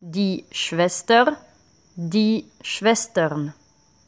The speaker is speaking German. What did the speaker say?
die Schwester, die Schwestern.